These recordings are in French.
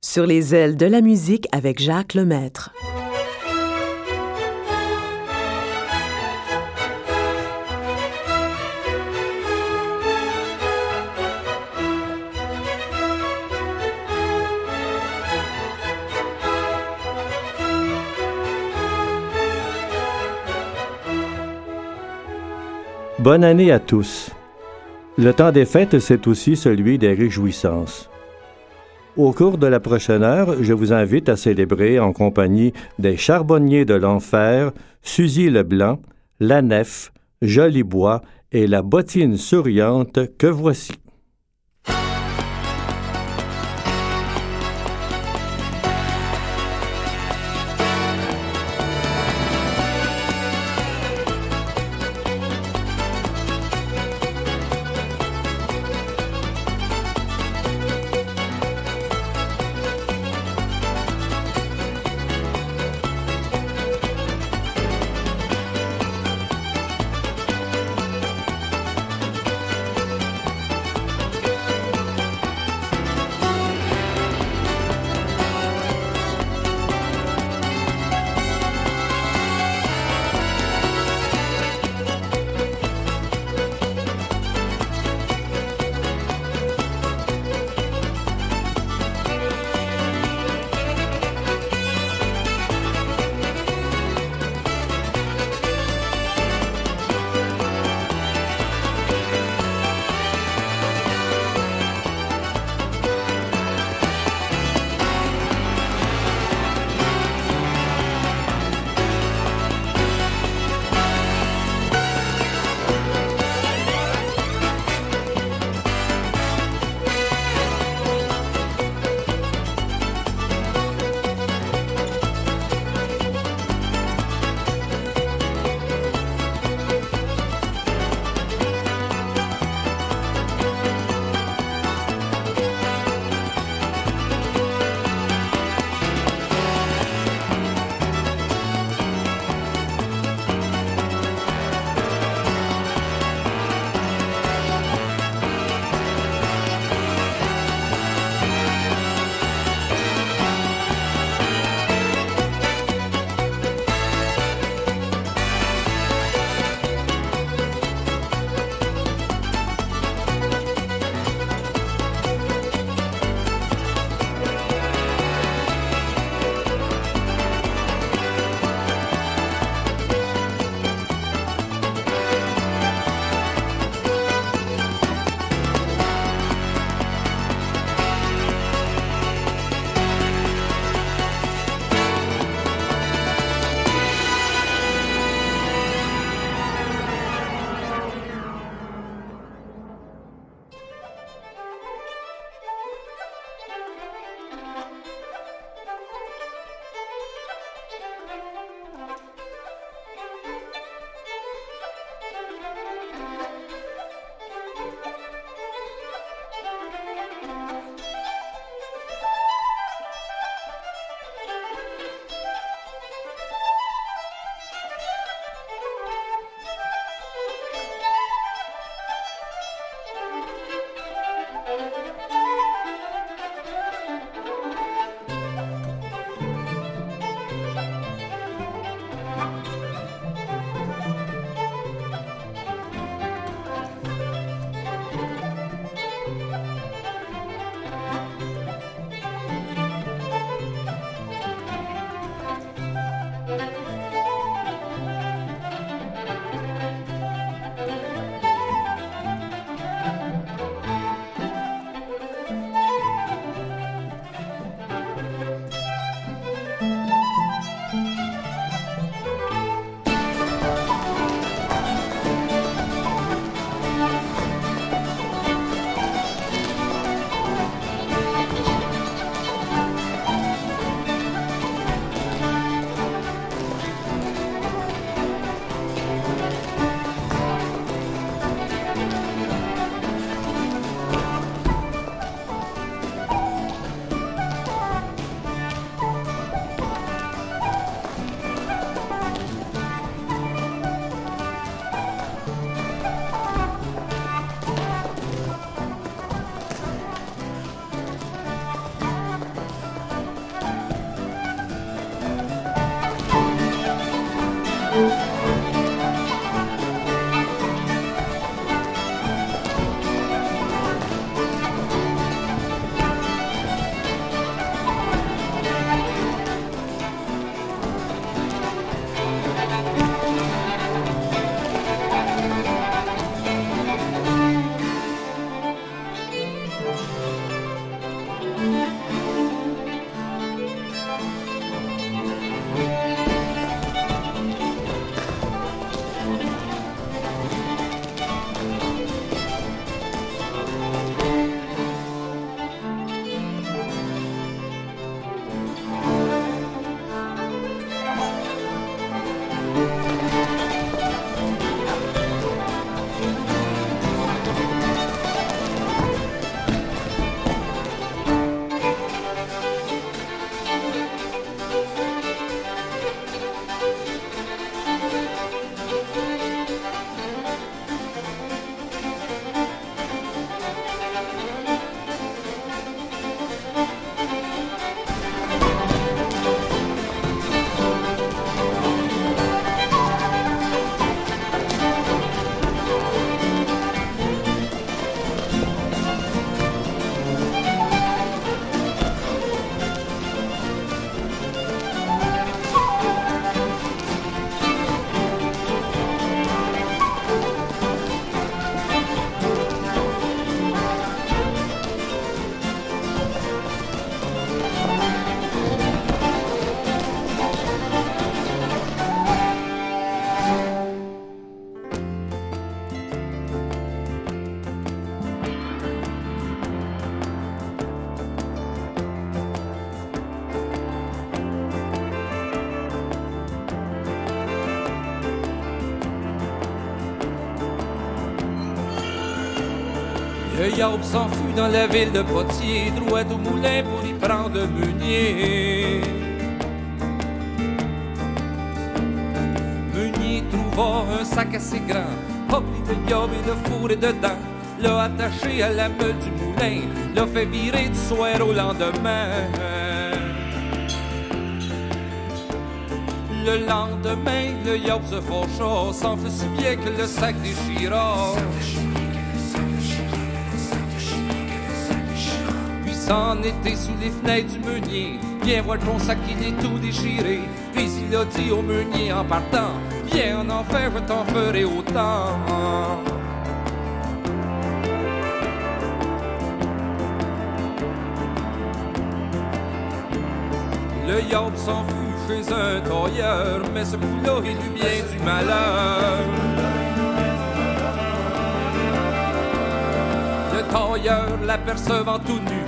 Sur les ailes de la musique avec Jacques Lemaître. Bonne année à tous. Le temps des fêtes, c'est aussi celui des réjouissances. Au cours de la prochaine heure, je vous invite à célébrer en compagnie des charbonniers de l'enfer, Suzy Leblanc, La Nef, Jolibois et la bottine souriante que voici. Le yaube s'enfuit dans la ville de Potier, droit au moulin pour y prendre Meunier. Meunier trouva un sac assez grand, rempli de yaube et de fourré dedans. L'a attaché à la meule du moulin, l'a fait virer du soir au lendemain. Le lendemain, le yaube se faucha, s'enfuit si bien que le sac déchira. S'en était sous les fenêtres du meunier. Viens voir ton sac, il est tout déchiré. Puis il a dit au meunier en partant Viens en enfer, je t'en ferai autant. Le yaube s'enfuit chez un tailleur, mais ce coup-là, il eut bien du malheur. Le tailleur, l'apercevant tout nu,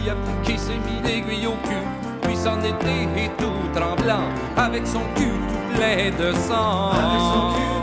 lui a piqué ses mille aiguilles au cul, puis s'en était et tout tremblant, avec son cul tout plein de sang.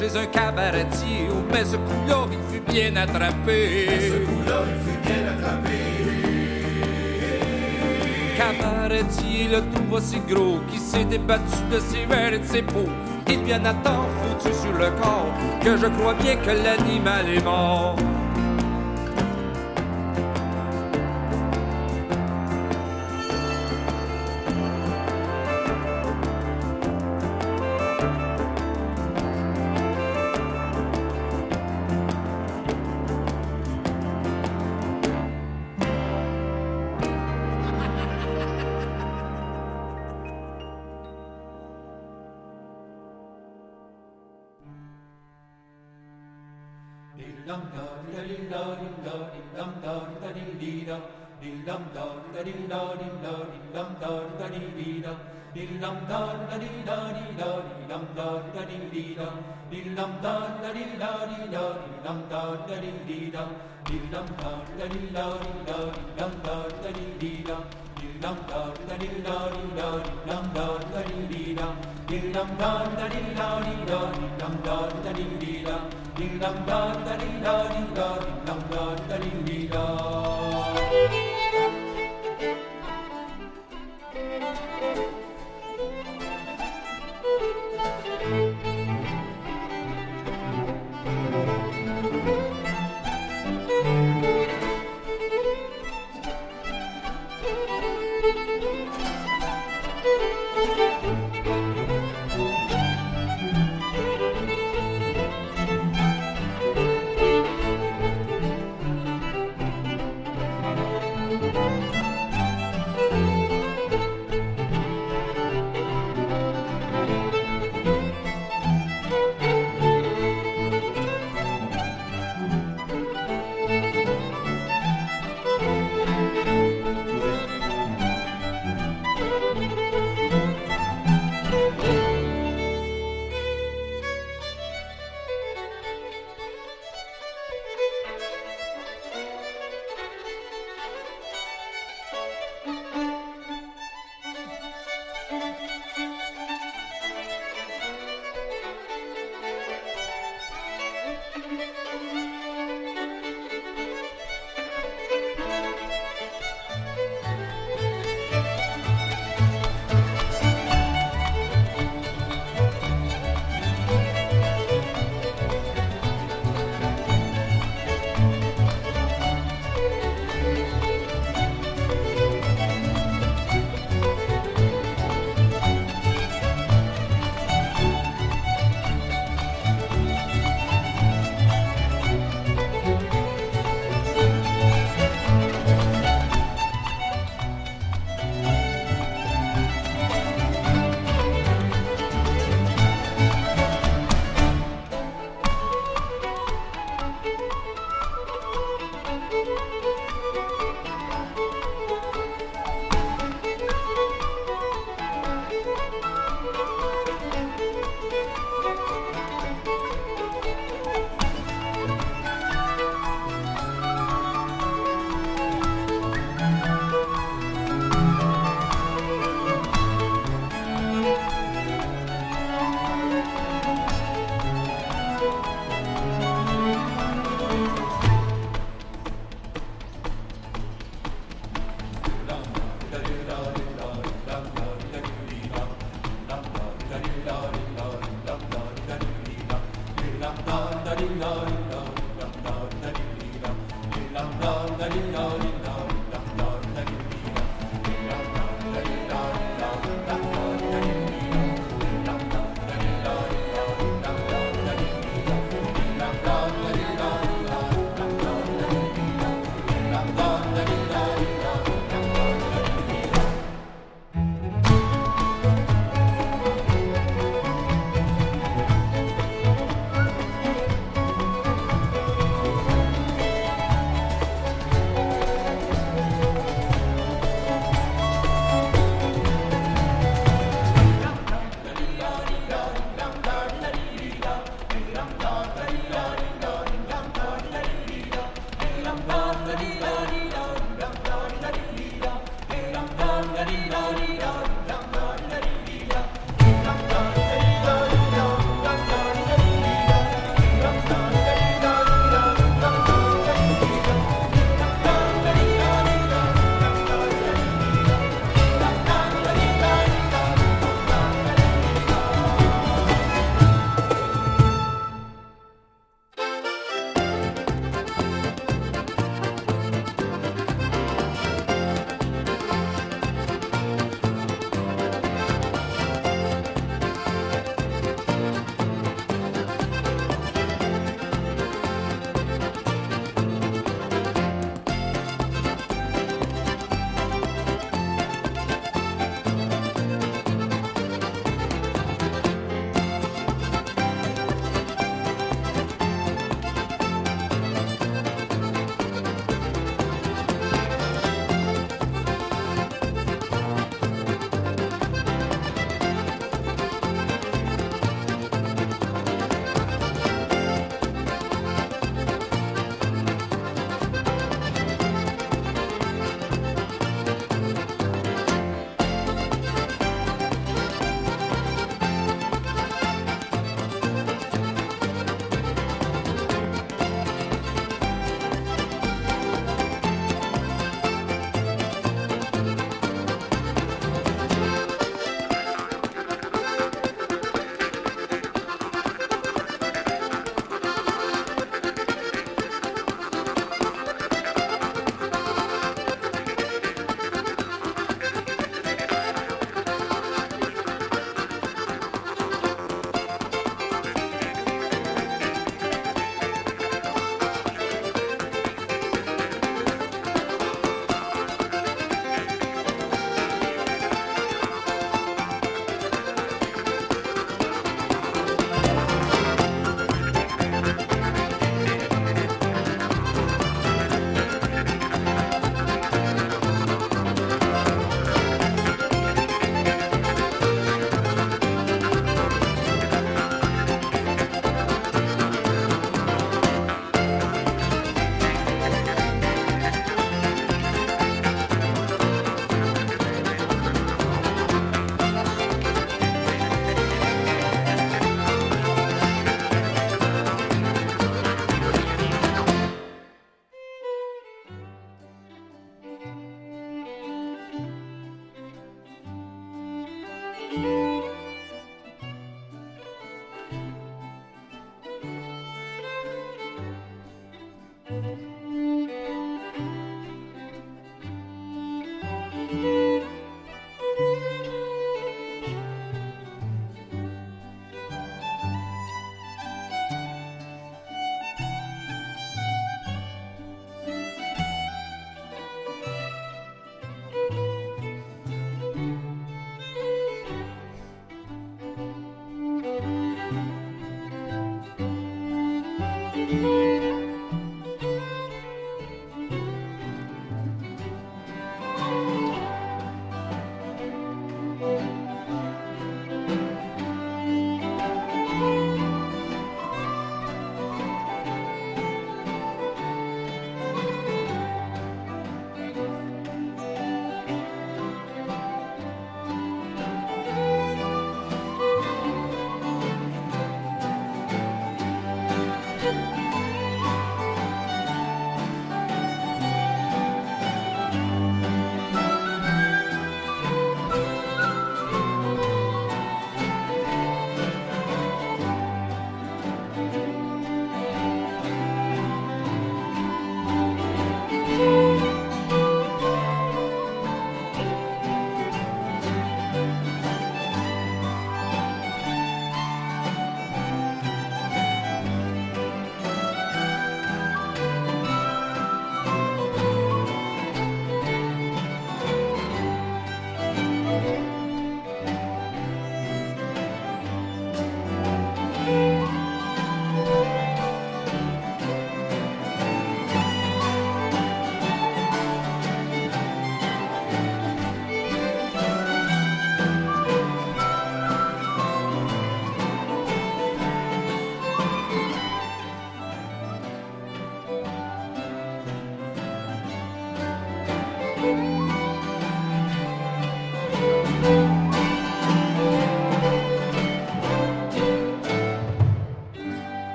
Chez un cabaretier, oh, mais ce coup-là, il fut bien attrapé. Ce coup-là, il fut bien attrapé. Cabaretier le trouve si gros qu'il s'est débattu de ses verres et de ses peaux. Il vient à temps foutu sur le corps que je crois bien que l'animal est mort. đinh lơ đinh lâm tơ đinh ta đi đi đâu đinh lâm tơ đinh ta đi đơ đi đơ đinh lâm tơ đinh ta đi đi đâu đinh lâm tơ đinh ta đi đơ đi đơ đinh lâm tơ đinh ta đi đi đâu đinh lâm tơ đinh ta đi đơ đi đơ đinh lâm tơ đinh ta đi đi đâu đinh lâm tơ đinh ta đi đơ đi đơ đinh lâm tơ đinh ta đi đi đâu đinh lâm tơ đinh ta đi đơ đi đơ đinh lâm tơ đinh ta đi đi đâu đinh lâm tơ đinh ta đi đơ đi đơ đinh lâm tơ đinh ta đi đi đâu thank you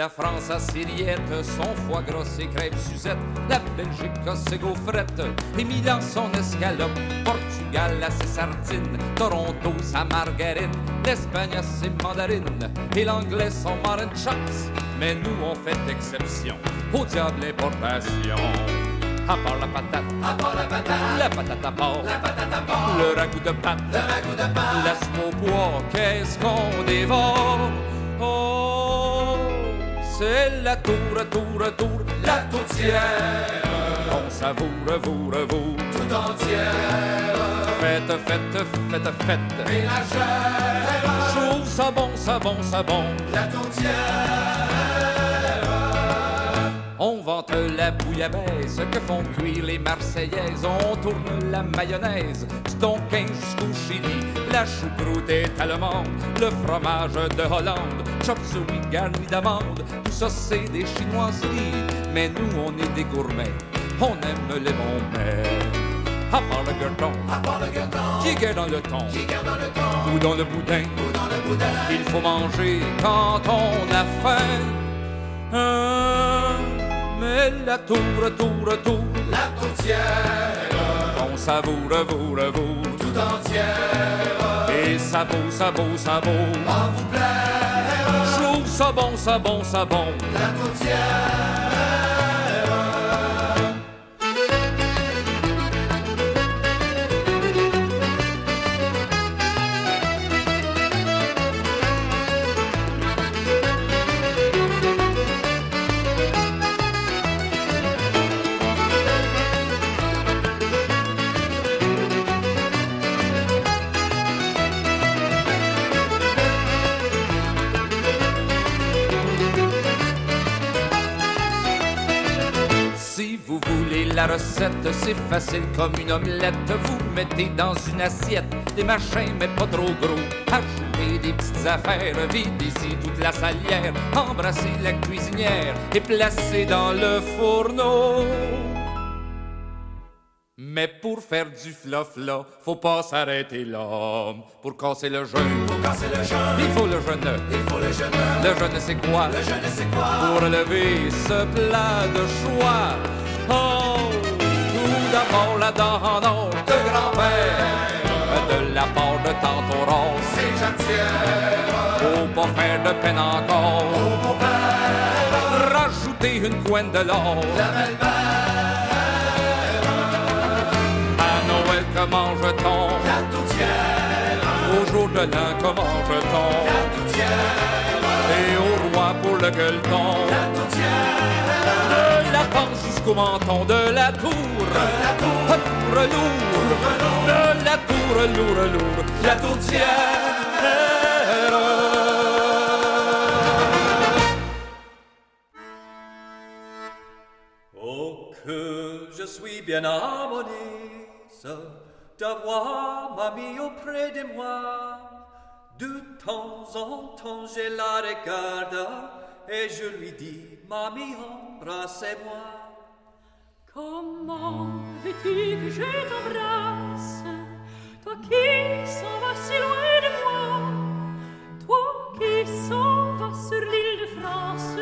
la France a ses rillettes, son foie gras, ses crêpes Suzette, la Belgique a ses gaufrettes, et Milan son escalope, Portugal a ses sardines, Toronto sa margarine, l'Espagne a ses mandarines, et l'anglais son marine chops. Mais nous on fait exception au diable importation. À part la patate, À part la patate, la patate à part, la patate à part, le ragoût de pâte, le ragoût de pâte, laisse au qu'est-ce qu'on dévore? C'est la tour, tour, tour, la tourtière, on savoure, vous, vous. tout entière, Faites, faites, faites, faites. ménagère, Je trouve ça bon, ça bon, ça bon. la tourtière, On vante la bouillabaisse que font cuire les Marseillaises. On tourne la mayonnaise Tonkin jusqu'au Chili. La choucroute est allemande, le fromage de Hollande. Chop suey garni d'amande, tout ça c'est des chinoiseries. Mais nous on est des gourmets, on aime les bons mets. À part le gueuleton, à part le qui est dans le thon, qui garde dans le temps, ou dans le boudin. ou dans le boudin, Il faut manger quand on a faim. Hein, mais la tour, tour, tour, la tourtière, on savoure, vous, vous. tout entière, Et ça beau, ça beau, ça beau. en vous plaire, Je trouve ça bon, ça bon, ça bon. la tourtière. La recette, c'est facile comme une omelette. Vous mettez dans une assiette des machins, mais pas trop gros. Ajoutez des petites affaires, videz-y toute la salière. Embrassez la cuisinière et placez dans le fourneau. Mais pour faire du fluff là, faut pas s'arrêter là. Pour casser le jeûne, Pour casser le jeûne, il faut le jeûne. il faut le jeûne, Le jeûne c'est quoi? Le jeûne c'est quoi? pour lever ce plat de choix. Tout d'abord la dent de grand-père, de la part de tante Aurore. C'est jatière, Faut pas faire de peine encore, au beau-père, rajouter une couenne de l'or. la belle-mère, À Noël, que mange-t-on la tourtière, Au jour de l'an, que mange-t-on la tourtière, Et au pour le gueuleton. la tourtière, De la panse jusqu'au menton, de la tour, la tour, à tour lourd, de la tour lourd, lourd, la tourtière. Oh, que je suis bien harmonise d'avoir mamie auprès de moi. De temps en temps, je la regarde et je lui dis, mamie, embrassez-moi. Comment veux-tu que je t'embrasse? Toi qui s'en vas si loin de moi. Toi qui s'en vas sur l'île de France.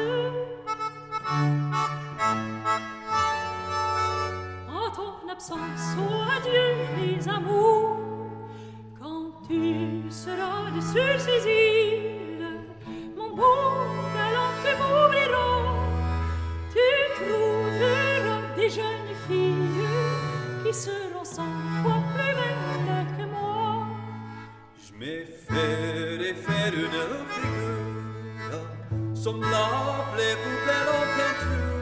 En ton absence, oh adieu mes amours tu seras sur ces îles Mon beau galant tu m'oublieras tu trouveras des jeunes filles qui seront cent fois plus belles que moi. Je me ferai faire une figure semblable et vous belle en peinture.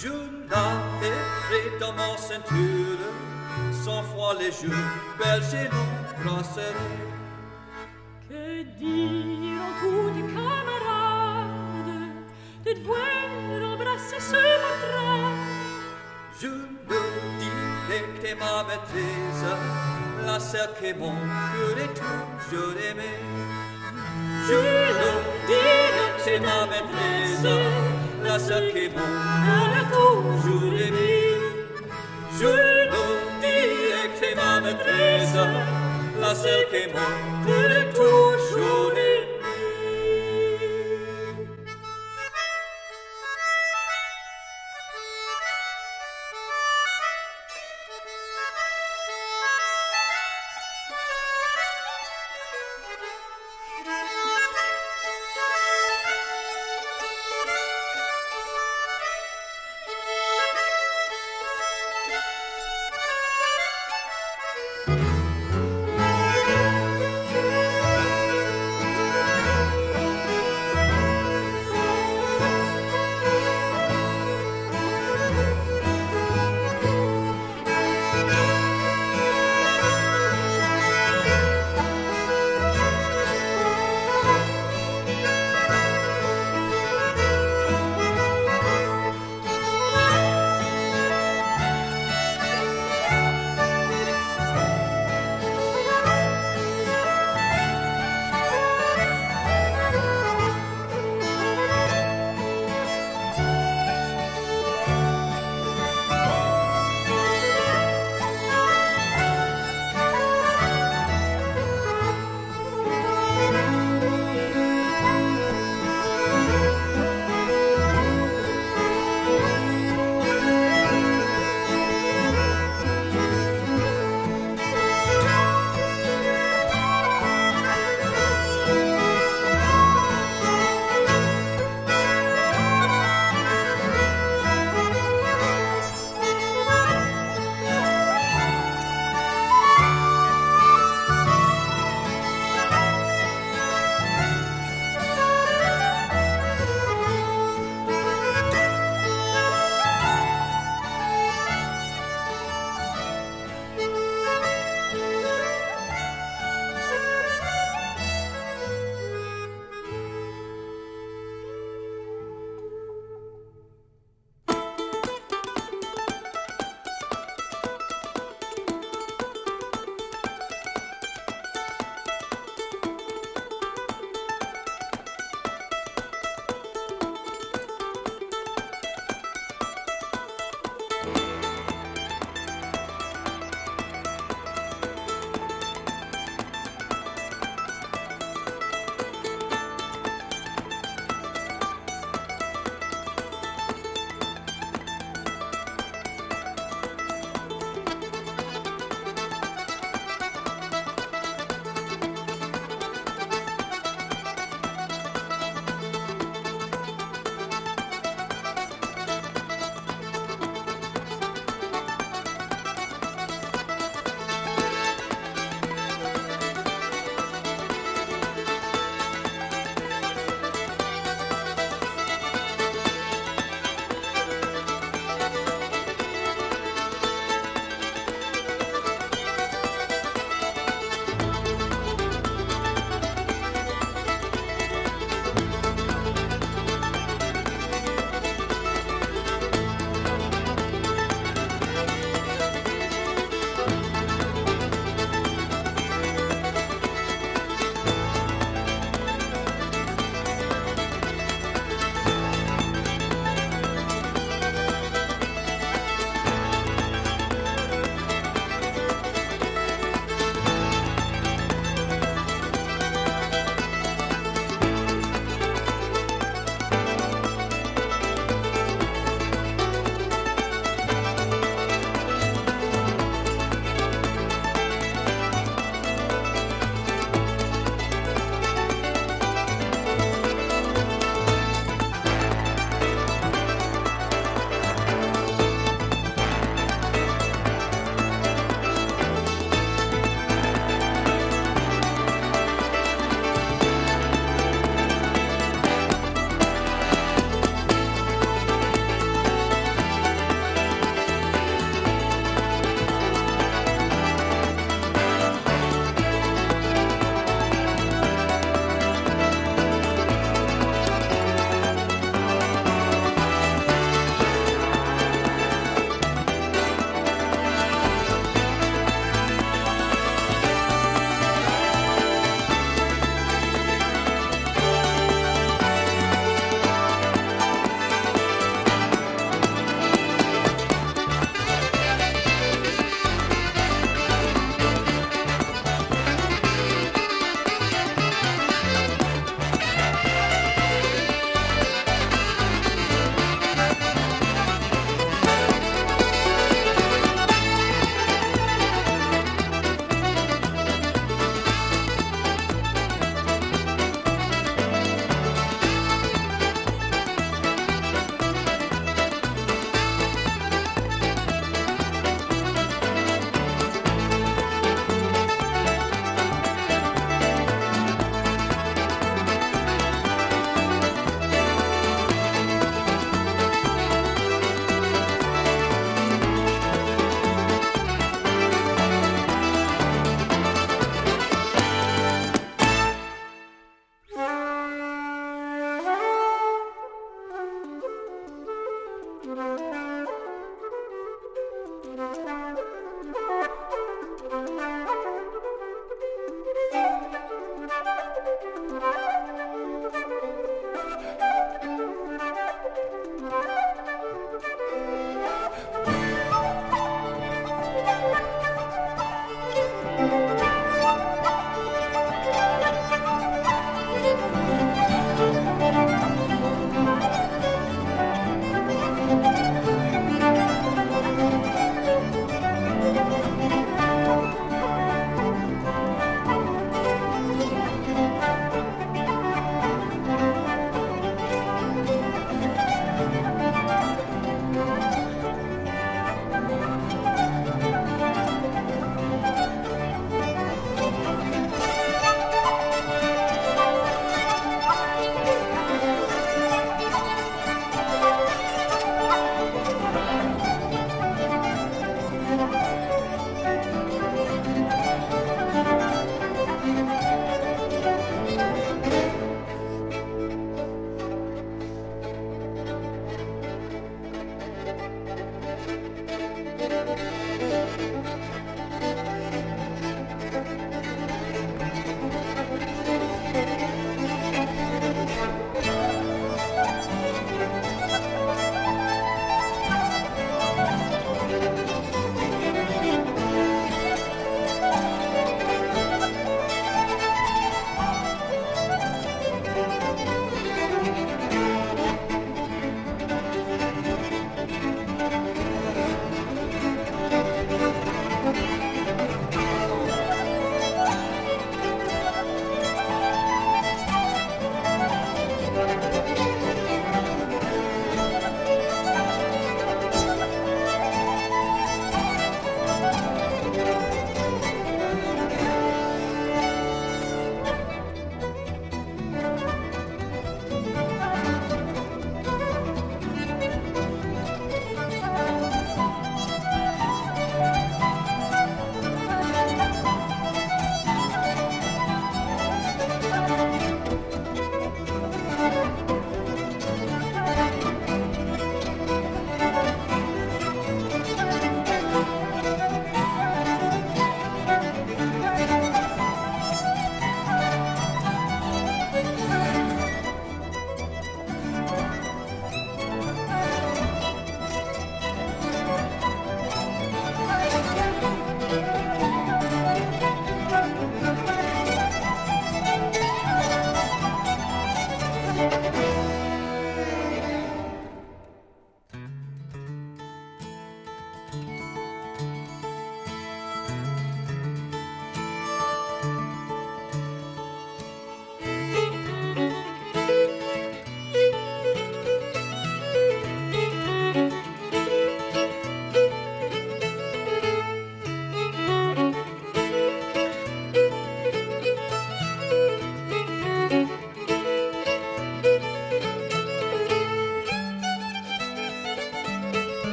Je la mettrai dans ma ceinture, cent fois les jours, belle j'ai l'embrasserai. Que diront tous tes camarades de te voir embrasser ce portrait? Je le dirai que t'es ma maîtresse, la sœur que mon cœur est toujours aimé. Je le dirai que t'es ma maîtresse, la sœur que mon cœur est toujours aimé. Je le t'es ma maîtresse, la seule que mon cœur est toujours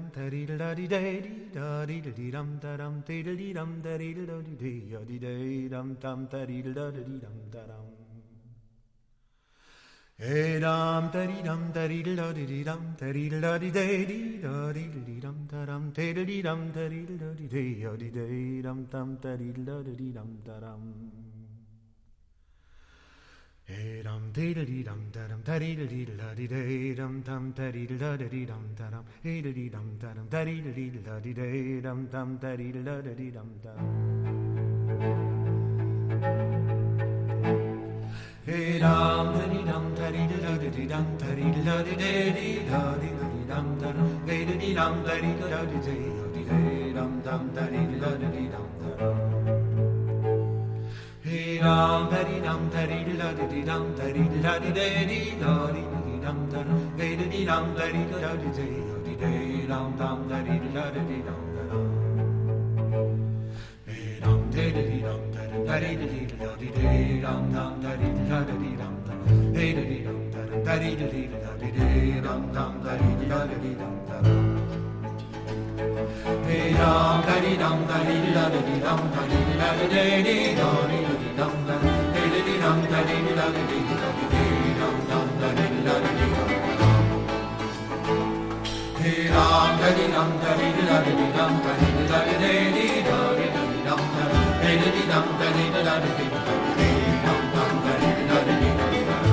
dum da dee da dee da dee da dee da dee dum da dum dee da dee dum da dee da dee dee da dee dee dum dum da dee da dee dum da dum. Hey dum da dee dum da dee da dee dum da dum da dee da dee da dee da dee dum da dum dee da dee dum da dee da dee da dee dee dum dum da dee da dee dum da dum dum diddly dum dum diddly la di day dum dum diddly la di dum dum diddly dum. Dum diddly la di day dum. Dum diddly la di dum dum Hey dum diddy dum diddly la di dum diddly la di dum dum da di la di dum dum hey di dum diddly la di day la di dum dum dum diddly la di dum dum. Da dari dam dari da di di dam dari da di de di da di di dam da de di di dam dari da di de da di da dam dam dari da di di dam da dam. Dam da di di dam da di da di di da di da dam dam dari da di di dam da de di di dam da di da di da di da dam dam dari da di di dam da. Hey dum da dee dum da dee da dee dum da dee da dee dee da dee dum da hey dee dum da dee da dee da dee dum dum da dee da dee dum Hey dum da dee dum da dee da dee dum da dee da dee dee da dee dum da hey dee dum da dee da dee da dee dum dum da dee da dee dum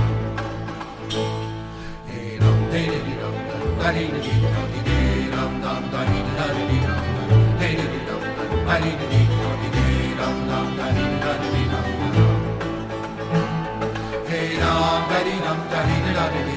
Hey dum da dee dum da dee da dee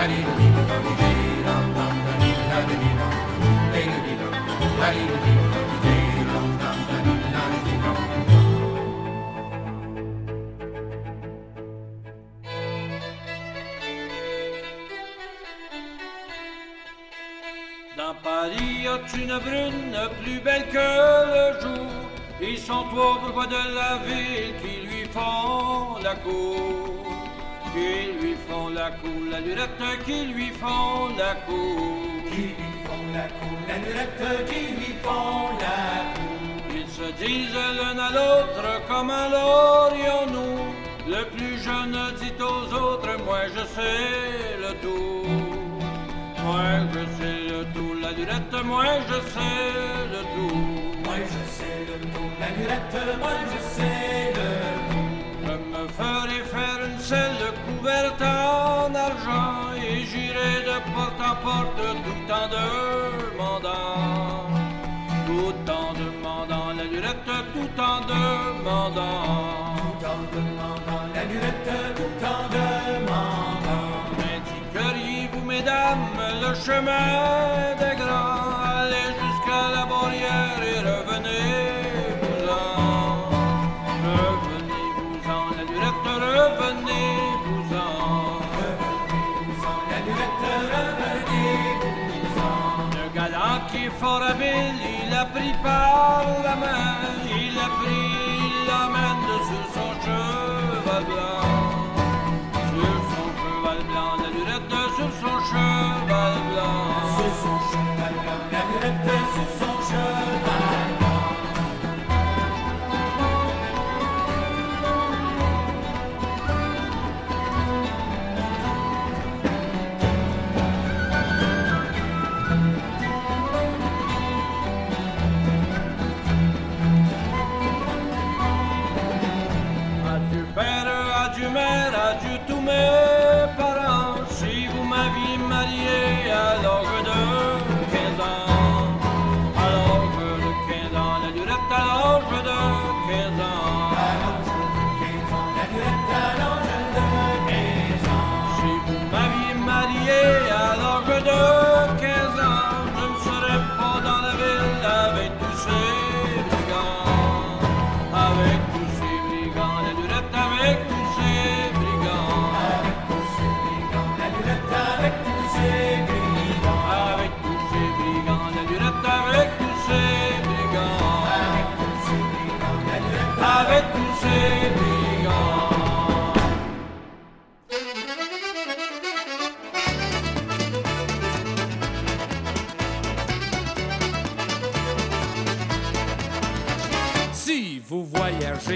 Dans Paris, as-tu une brune plus belle que le jour? Ils sont trois bourgeois de la ville qui lui font la cour. Qui lui font la cour, la lurette qui lui font la cour. Qui lui font la cour, la lurette qui lui font la cour. Ils se disent l'un à l'autre comment l'aurions-nous Le plus jeune dit aux autres, moi je sais le tout. Moi je sais le tout, la lurette, moi je sais le tout. Moi je sais le tout, la lurette, moi je sais le tout. Je me ferai faire selle couverte en argent et j'irai de porte en porte tout en demandant, tout en demandant la lurette, tout en demandant. Tout en demandant la lurette, tout en demandant. Indiqueriez-vous, mesdames, le chemin des grands, habile, il a pris par la main, il a pris, il l'emmène sur son cheval blanc. du tout.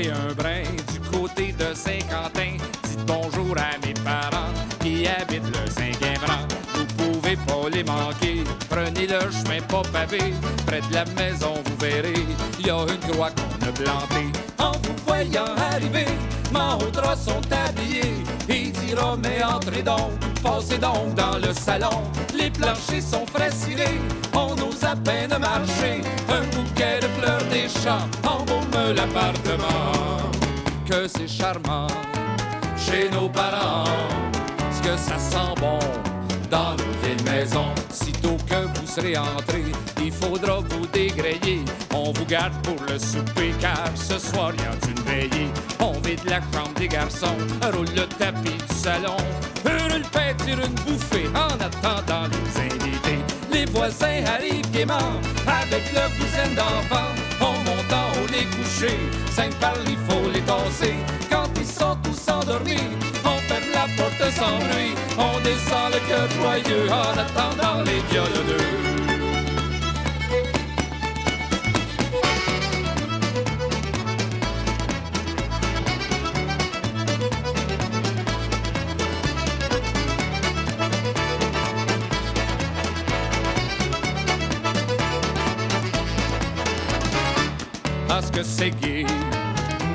Un brin du côté de Saint-Quentin. Dites bonjour à mes parents qui habitent le rang. Vous pouvez pas les manquer. Prenez le chemin pas pavé. Près de la maison, vous verrez, il y a une croix qu'on a plantée. En vous voyant arriver, Mahoudra sont habillés. Il dira, mais entrez donc, passez donc dans le salon. Les planchers sont frais cirés, on ose à peine marcher. Un bouquet de fleurs des champs l'appartement. Que c'est charmant chez nos parents, ce que ça sent bon dans nos vieilles maisons. Sitôt que vous serez entré, il faudra vous dégrayer. On vous garde pour le souper car ce soir y a une veillée. On vide la chambre des garçons, roule le tapis du salon, hurle tire une bouffée en attendant les invités. Les voisins arrivent gaiement avec leur douzaine d'enfants. Les coucher, cinq par il faut les tasser. Quand ils sont tous endormis, on ferme la porte sans bruit. On descend le cœur joyeux en attendant les violoneux.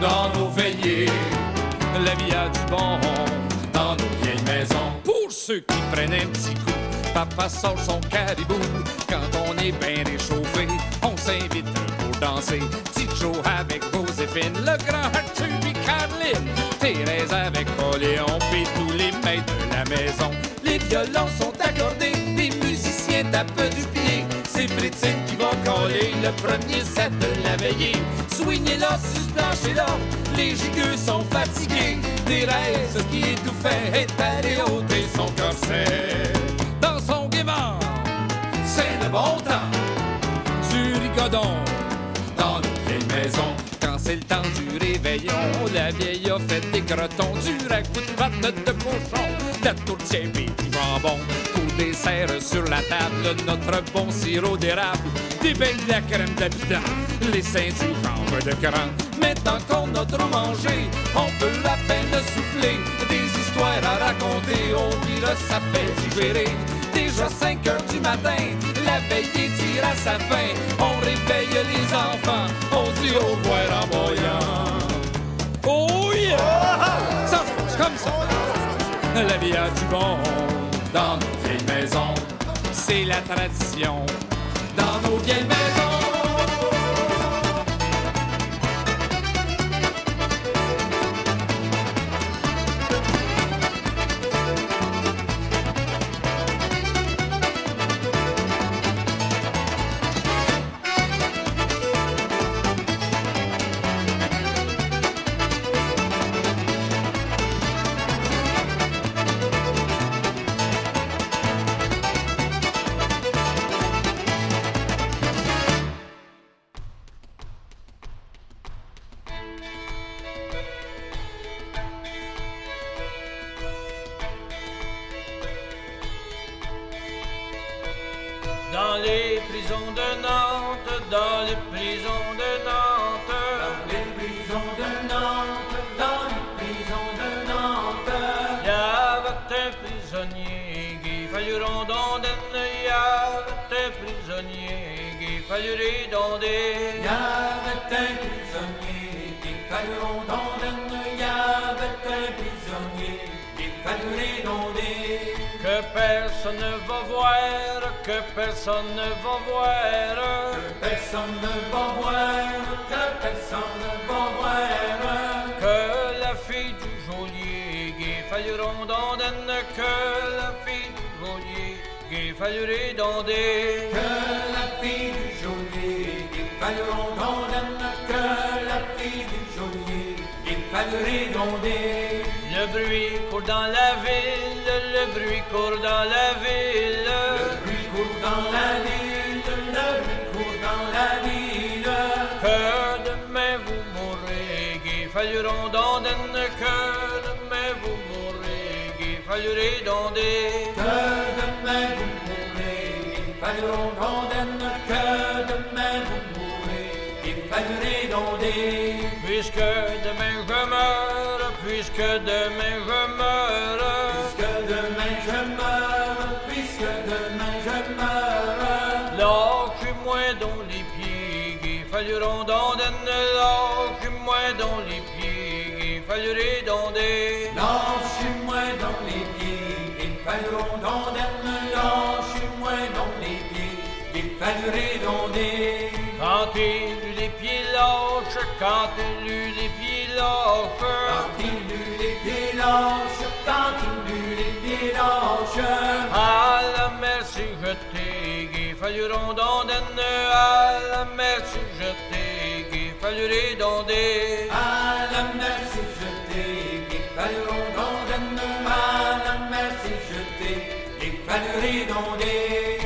Dans nos veillées. La vie a du bon dans nos vieilles maisons. Pour ceux qui prennent un petit coup, papa sort son caribou. Quand on est bien réchauffé, on s'invite pour danser. Petit Joe avec Joséphine, le grand Arthur et Caroline. Thérèse avec Pauléon, puis tous les maîtres de la maison. Les violons sont accordés, les musiciens tapent du pied. C'est Fritine qui va coller le premier set de la veillée. Ce plancher-là, les gigueux sont fatigués. Thérèse qui étouffait est allée ôter son corset. Dans son gaiement, c'est le bon temps du rigodon dans vieilles maisons. C'est le temps du réveillon, la vieille a fait des crotons, du ragoût de patte de cochon, la tourtière du jambon. Pour dessert sur la table, notre bon sirop d'érable, des bains de la crème d'habitant, les seins du chanvre de cran. Maintenant qu'on a trop mangé, on peut à peine souffler des histoires à raconter, on dira ça fait digérer. Déjà 5 heures du matin, la veille tire à sa fin. On réveille les enfants, La vie a du bon dans nos vieilles maisons. C'est la tradition dans nos vieilles maisons. Qu'il fallut redonder. Le bruit court dans la ville, le bruit court dans la ville. Le bruit court dans la ville, le bruit court dans la ville. Que demain vous mourrez, qu'il fallut rondonder, que demain vous mourrez, qu'il fallut redonder. Que demain vous mourrez, qu'il fallut rondonner, que demain vous mourrez, fallurait donder. Puisque demain je meurs, puisque demain je meurs, Puisque demain je meurs, puisque demain je meurs. lâchez-moi dans les pieds, il falluera dans des lâchez-moi dans les pieds, il fallurait dans des Lâchez-moi dans les pieds, il fallurait donder. Lâchez-moi dans les pieds, il fallurait donder. Quand il lâches, quand il eut les pieds lâches, Quand il eut les pieds lâches, quand il eut les pieds lâches. à la mer s'est jeté, falluera dans des à la mer s'est jeté, fallurait dans des À la mer s'est jeté, il fallurait donder. À la mer s'est jeté, il fallurait donder.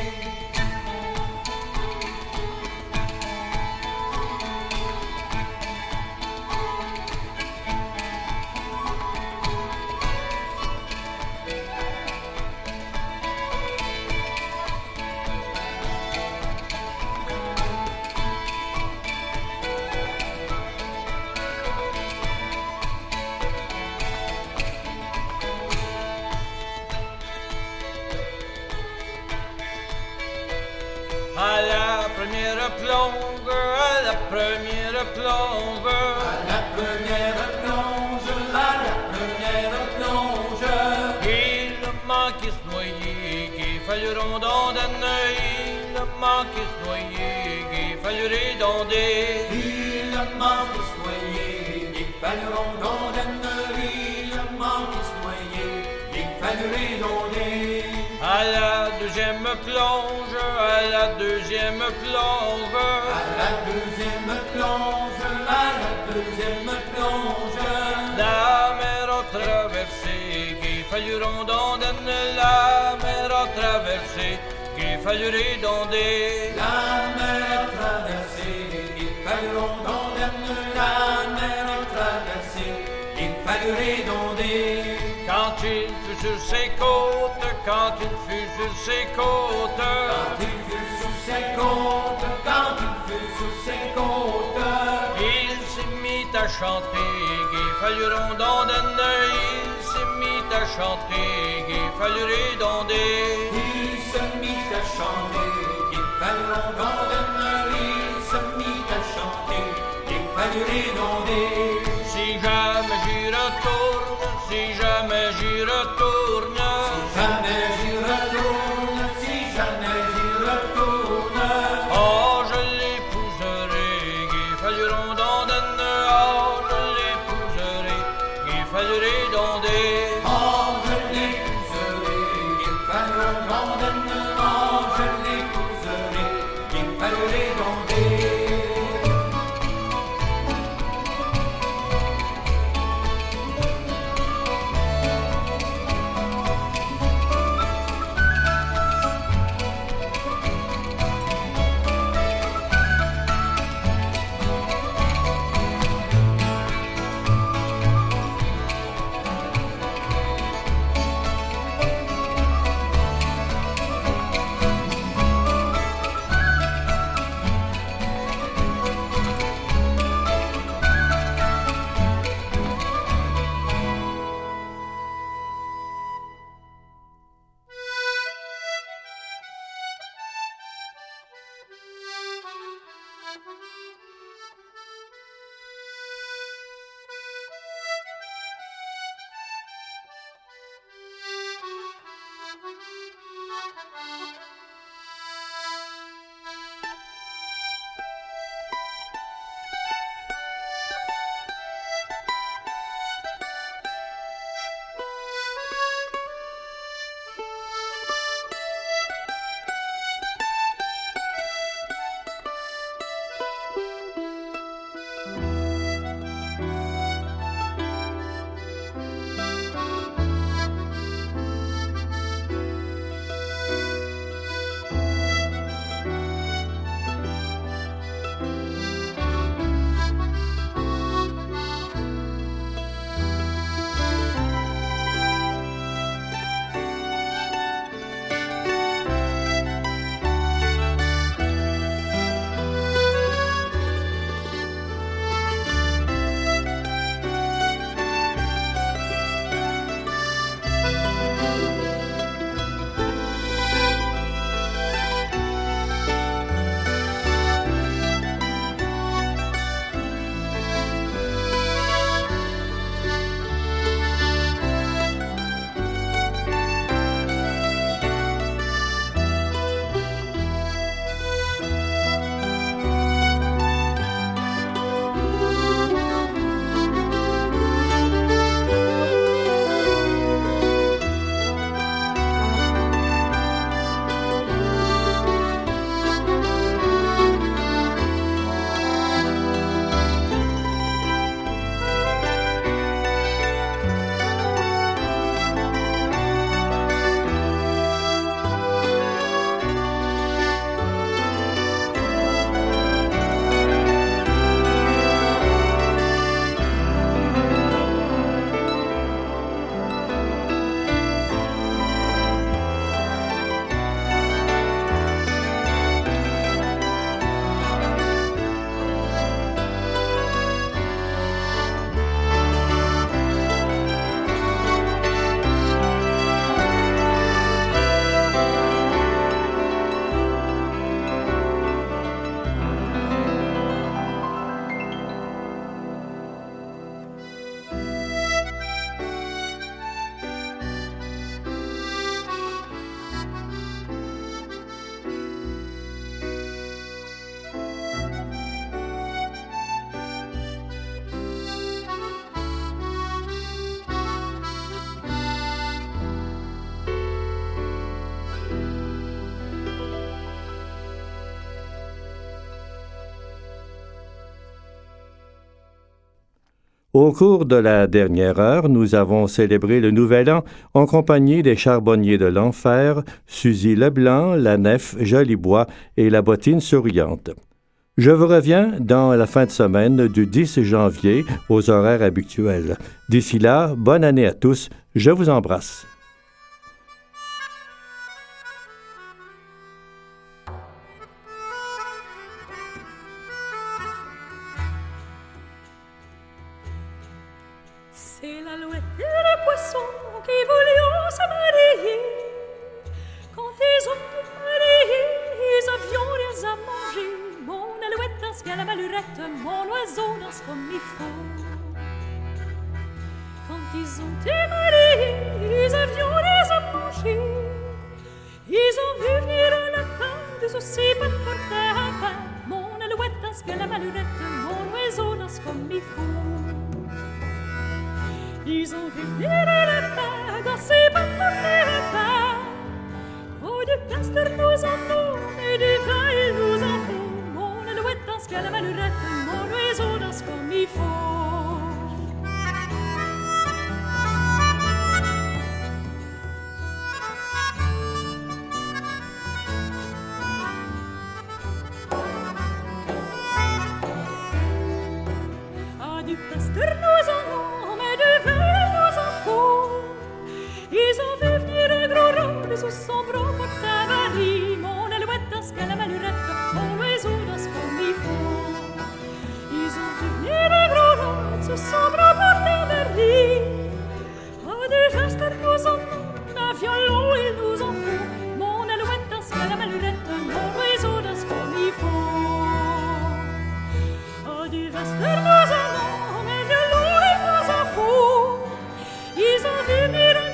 Première plonge, à la première plonge, À la première plonge, à la première plonge. il manquait se noyer, qu'il dans des il manquait se noyer, qu'il fallurait dans des Il manque de soigner, il fallurait donder. Il manque de soigner, il fallurait donder. À la deuxième plonge, à la deuxième plonge, À la deuxième plonge, à la deuxième plonge. la mer a traversé, qu'il falluera dans la mer a traversé, qu'il fallurait dans des La mer a traversé, il fallurait donder. La mer a traversé, il fallurait donder. Quand il fut sur ses côtes, quand il fut sur ses côtes, Quand il fut sous ses côtes, quand il fut sous ses côtes, il s'est mis à chanter, qu'il falluera dans il s'est mis à chanter, qu'il fallurait dans il se mit à chanter, il fallurait donder, il se mit à chanter, il fallurait donder. Si jamais j'y retourne, si jamais Au cours de la dernière heure, nous avons célébré le Nouvel An en compagnie des charbonniers de l'Enfer, Suzy Leblanc, la Nef, Jolibois et la Bottine Souriante. Je vous reviens dans la fin de semaine du 10 janvier aux horaires habituels. D'ici là, bonne année à tous. Je vous embrasse. Mon oiseau danse comme il faut. Ils ont vu venir un gros rôle sous son bras porte-avarie. Ah, du pasteur nous en ont, un violon il nous en faut. Mon alouette danse bien la malurette, mon oiseau danse comme il faut. Oh, du Vester nous en ont, mais violon il nous en faut. Ils ont vu venir un